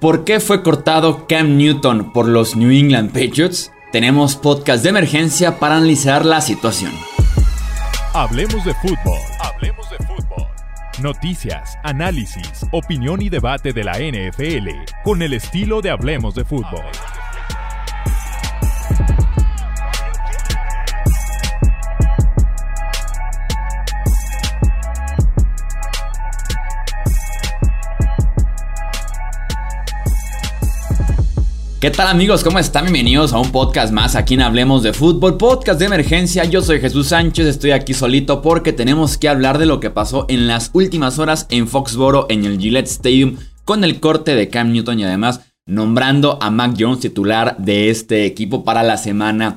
¿Por qué fue cortado Cam Newton por los New England Patriots? Tenemos podcast de emergencia para analizar la situación. Hablemos de fútbol. Hablemos de fútbol. Noticias, análisis, opinión y debate de la NFL con el estilo de Hablemos de fútbol. ¿Qué tal amigos? ¿Cómo están? Bienvenidos a un podcast más aquí en Hablemos de Fútbol, podcast de emergencia. Yo soy Jesús Sánchez, estoy aquí solito porque tenemos que hablar de lo que pasó en las últimas horas en Foxboro, en el Gillette Stadium, con el corte de Cam Newton y además nombrando a Mac Jones titular de este equipo para la semana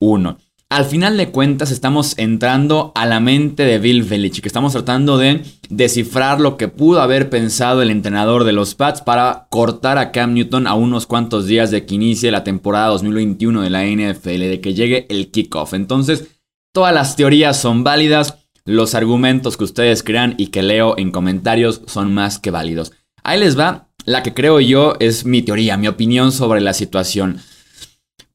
1. Al final de cuentas estamos entrando a la mente de Bill Belichick. Estamos tratando de descifrar lo que pudo haber pensado el entrenador de los Pats para cortar a Cam Newton a unos cuantos días de que inicie la temporada 2021 de la NFL, de que llegue el kickoff. Entonces, todas las teorías son válidas. Los argumentos que ustedes crean y que leo en comentarios son más que válidos. Ahí les va. La que creo yo es mi teoría, mi opinión sobre la situación.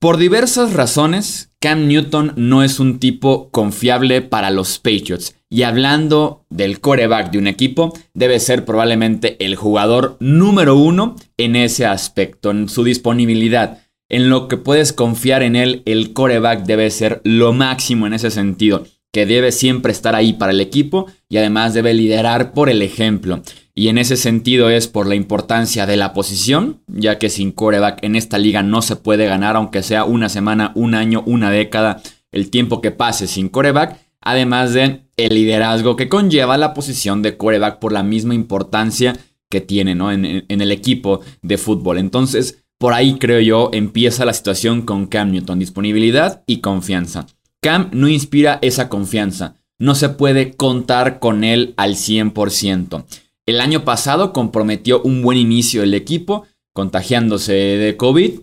Por diversas razones, Cam Newton no es un tipo confiable para los Patriots. Y hablando del coreback de un equipo, debe ser probablemente el jugador número uno en ese aspecto, en su disponibilidad. En lo que puedes confiar en él, el coreback debe ser lo máximo en ese sentido, que debe siempre estar ahí para el equipo y además debe liderar por el ejemplo. Y en ese sentido es por la importancia de la posición, ya que sin coreback en esta liga no se puede ganar, aunque sea una semana, un año, una década, el tiempo que pase sin coreback, además de el liderazgo que conlleva la posición de coreback por la misma importancia que tiene en, en el equipo de fútbol. Entonces, por ahí creo yo empieza la situación con Cam Newton, disponibilidad y confianza. Cam no inspira esa confianza, no se puede contar con él al 100%. El año pasado comprometió un buen inicio del equipo, contagiándose de COVID.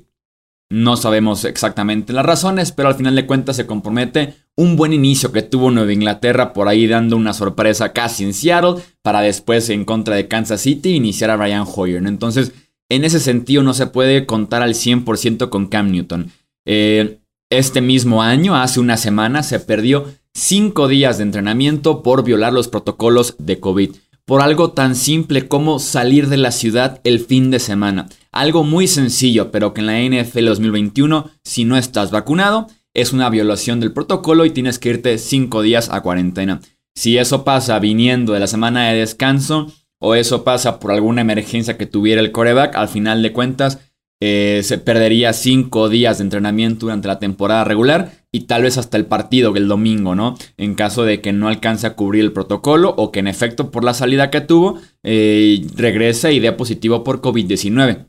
No sabemos exactamente las razones, pero al final de cuentas se compromete un buen inicio que tuvo Nueva Inglaterra por ahí dando una sorpresa casi en Seattle para después en contra de Kansas City iniciar a Brian Hoyer. Entonces, en ese sentido no se puede contar al 100% con Cam Newton. Eh, este mismo año, hace una semana, se perdió cinco días de entrenamiento por violar los protocolos de COVID por algo tan simple como salir de la ciudad el fin de semana. Algo muy sencillo, pero que en la NFL 2021, si no estás vacunado, es una violación del protocolo y tienes que irte 5 días a cuarentena. Si eso pasa viniendo de la semana de descanso o eso pasa por alguna emergencia que tuviera el coreback, al final de cuentas eh, se perdería 5 días de entrenamiento durante la temporada regular y tal vez hasta el partido el domingo, ¿no? En caso de que no alcance a cubrir el protocolo o que en efecto por la salida que tuvo eh, regrese y dé positivo por COVID-19.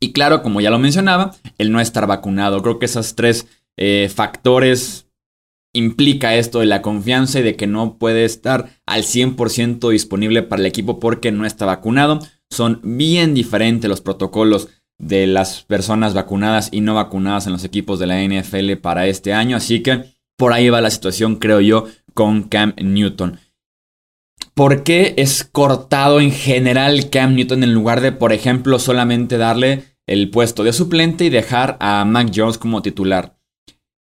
Y claro, como ya lo mencionaba, el no estar vacunado. Creo que esos tres eh, factores implica esto de la confianza y de que no puede estar al 100% disponible para el equipo porque no está vacunado. Son bien diferentes los protocolos de las personas vacunadas y no vacunadas en los equipos de la NFL para este año. Así que por ahí va la situación, creo yo, con Cam Newton. ¿Por qué es cortado en general Cam Newton en lugar de, por ejemplo, solamente darle el puesto de suplente y dejar a Mac Jones como titular?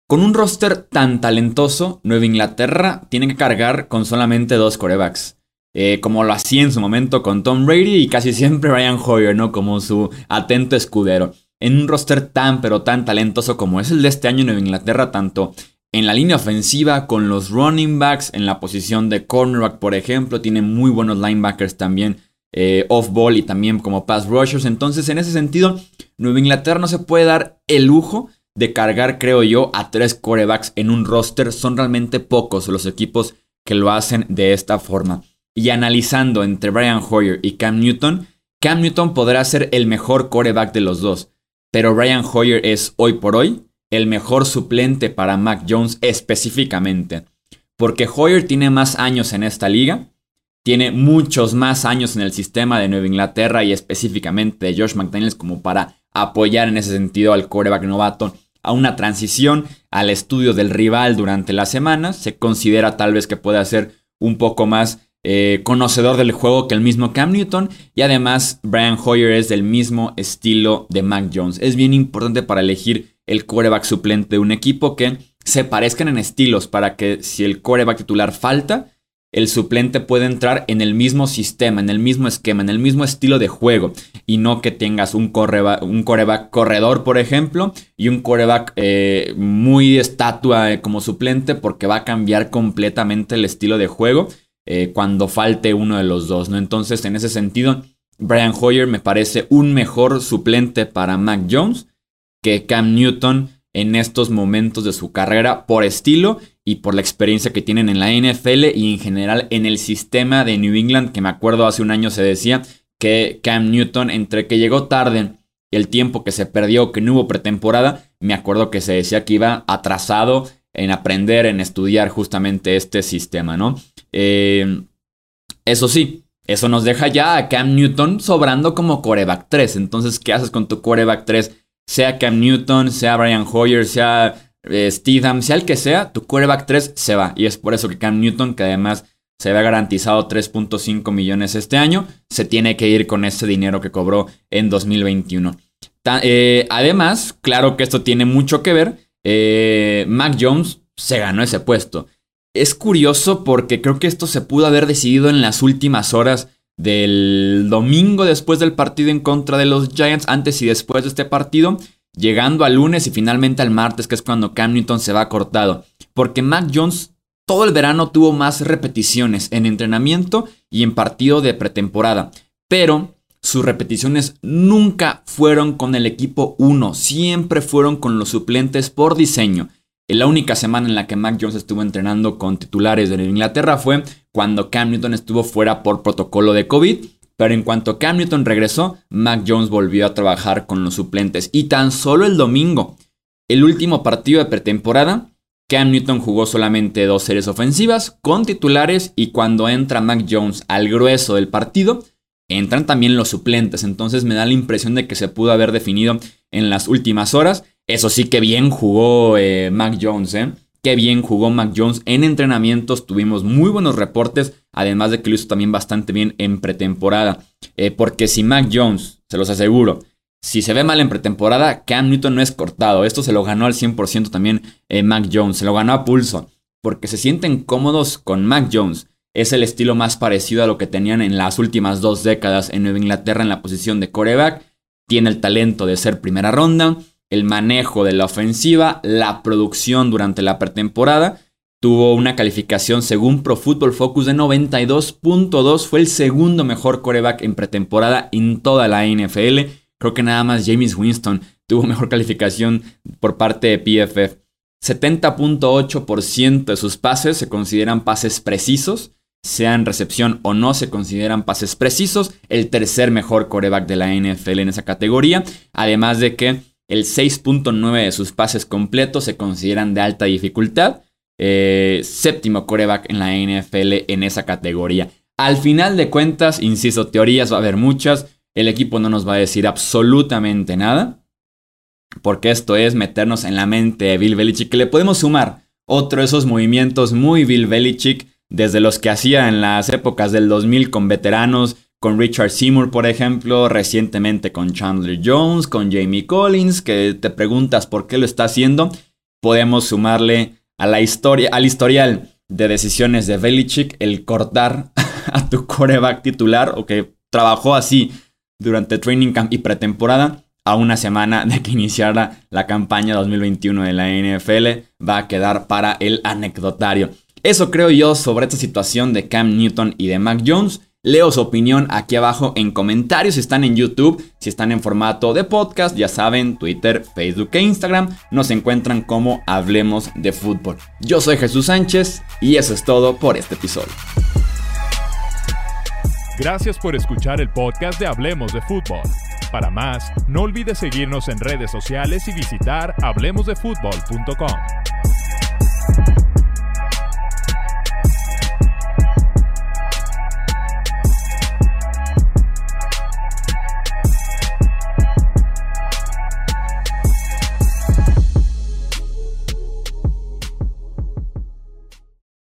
Con un roster tan talentoso, Nueva Inglaterra tiene que cargar con solamente dos corebacks. Eh, como lo hacía en su momento con Tom Brady y casi siempre Ryan Hoyer, ¿no? Como su atento escudero. En un roster tan pero tan talentoso como es el de este año en Nueva Inglaterra, tanto en la línea ofensiva con los running backs, en la posición de cornerback, por ejemplo, tiene muy buenos linebackers también eh, off-ball y también como pass rushers. Entonces, en ese sentido, Nueva Inglaterra no se puede dar el lujo de cargar, creo yo, a tres corebacks en un roster. Son realmente pocos los equipos que lo hacen de esta forma y analizando entre Brian Hoyer y Cam Newton, Cam Newton podrá ser el mejor coreback de los dos, pero Brian Hoyer es hoy por hoy el mejor suplente para Mac Jones específicamente, porque Hoyer tiene más años en esta liga, tiene muchos más años en el sistema de Nueva Inglaterra y específicamente de Josh McDaniels como para apoyar en ese sentido al coreback novato a una transición al estudio del rival durante la semana. Se considera tal vez que puede hacer un poco más eh, conocedor del juego que el mismo Cam Newton. Y además, Brian Hoyer es del mismo estilo de Mac Jones. Es bien importante para elegir el quarterback suplente de un equipo que se parezcan en estilos para que si el quarterback titular falta, el suplente puede entrar en el mismo sistema, en el mismo esquema, en el mismo estilo de juego. Y no que tengas un, un coreback corredor, por ejemplo, y un coreback eh, muy estatua eh, como suplente, porque va a cambiar completamente el estilo de juego eh, cuando falte uno de los dos. ¿no? Entonces, en ese sentido, Brian Hoyer me parece un mejor suplente para Mac Jones que Cam Newton en estos momentos de su carrera por estilo y por la experiencia que tienen en la NFL y en general en el sistema de New England, que me acuerdo hace un año se decía que Cam Newton, entre que llegó tarde y el tiempo que se perdió, que no hubo pretemporada, me acuerdo que se decía que iba atrasado en aprender, en estudiar justamente este sistema, ¿no? Eh, eso sí, eso nos deja ya a Cam Newton sobrando como coreback 3. Entonces, ¿qué haces con tu coreback 3? Sea Cam Newton, sea Brian Hoyer, sea eh, sea el que sea, tu quarterback 3 se va. Y es por eso que Cam Newton, que además se ve garantizado 3.5 millones este año, se tiene que ir con ese dinero que cobró en 2021. Eh, además, claro que esto tiene mucho que ver, eh, Mac Jones se ganó ese puesto. Es curioso porque creo que esto se pudo haber decidido en las últimas horas del domingo después del partido en contra de los Giants, antes y después de este partido llegando al lunes y finalmente al martes, que es cuando Cam Newton se va cortado. Porque Mac Jones todo el verano tuvo más repeticiones en entrenamiento y en partido de pretemporada. Pero sus repeticiones nunca fueron con el equipo 1, siempre fueron con los suplentes por diseño. La única semana en la que Mac Jones estuvo entrenando con titulares de Inglaterra fue cuando Cam Newton estuvo fuera por protocolo de COVID pero en cuanto Cam Newton regresó, Mac Jones volvió a trabajar con los suplentes. Y tan solo el domingo, el último partido de pretemporada, Cam Newton jugó solamente dos series ofensivas con titulares y cuando entra Mac Jones al grueso del partido, entran también los suplentes. Entonces me da la impresión de que se pudo haber definido en las últimas horas. Eso sí que bien jugó eh, Mac Jones, ¿eh? Qué bien jugó Mac Jones en entrenamientos, tuvimos muy buenos reportes, además de que lo hizo también bastante bien en pretemporada. Eh, porque si Mac Jones, se los aseguro, si se ve mal en pretemporada, Cam Newton no es cortado. Esto se lo ganó al 100% también eh, Mac Jones, se lo ganó a pulso, porque se sienten cómodos con Mac Jones. Es el estilo más parecido a lo que tenían en las últimas dos décadas en Nueva Inglaterra en la posición de coreback. Tiene el talento de ser primera ronda el manejo de la ofensiva, la producción durante la pretemporada. Tuvo una calificación según Pro Football Focus de 92.2. Fue el segundo mejor coreback en pretemporada en toda la NFL. Creo que nada más James Winston tuvo mejor calificación por parte de PFF. 70.8% de sus pases se consideran pases precisos, sean recepción o no, se consideran pases precisos. El tercer mejor coreback de la NFL en esa categoría. Además de que el 6.9 de sus pases completos se consideran de alta dificultad. Eh, séptimo coreback en la NFL en esa categoría. Al final de cuentas, insisto, teorías va a haber muchas. El equipo no nos va a decir absolutamente nada. Porque esto es meternos en la mente de Bill Belichick. Que le podemos sumar otro de esos movimientos muy Bill Belichick. Desde los que hacía en las épocas del 2000 con veteranos con Richard Seymour, por ejemplo, recientemente con Chandler Jones, con Jamie Collins, que te preguntas por qué lo está haciendo, podemos sumarle a la historia, al historial de decisiones de Belichick el cortar a tu coreback titular o que trabajó así durante training camp y pretemporada a una semana de que iniciara la campaña 2021 de la NFL va a quedar para el anecdotario. Eso creo yo sobre esta situación de Cam Newton y de Mac Jones. Leo su opinión aquí abajo en comentarios si están en YouTube, si están en formato de podcast, ya saben, Twitter, Facebook e Instagram nos encuentran como Hablemos de Fútbol. Yo soy Jesús Sánchez y eso es todo por este episodio. Gracias por escuchar el podcast de Hablemos de Fútbol. Para más, no olvides seguirnos en redes sociales y visitar hablemosdefutbol.com.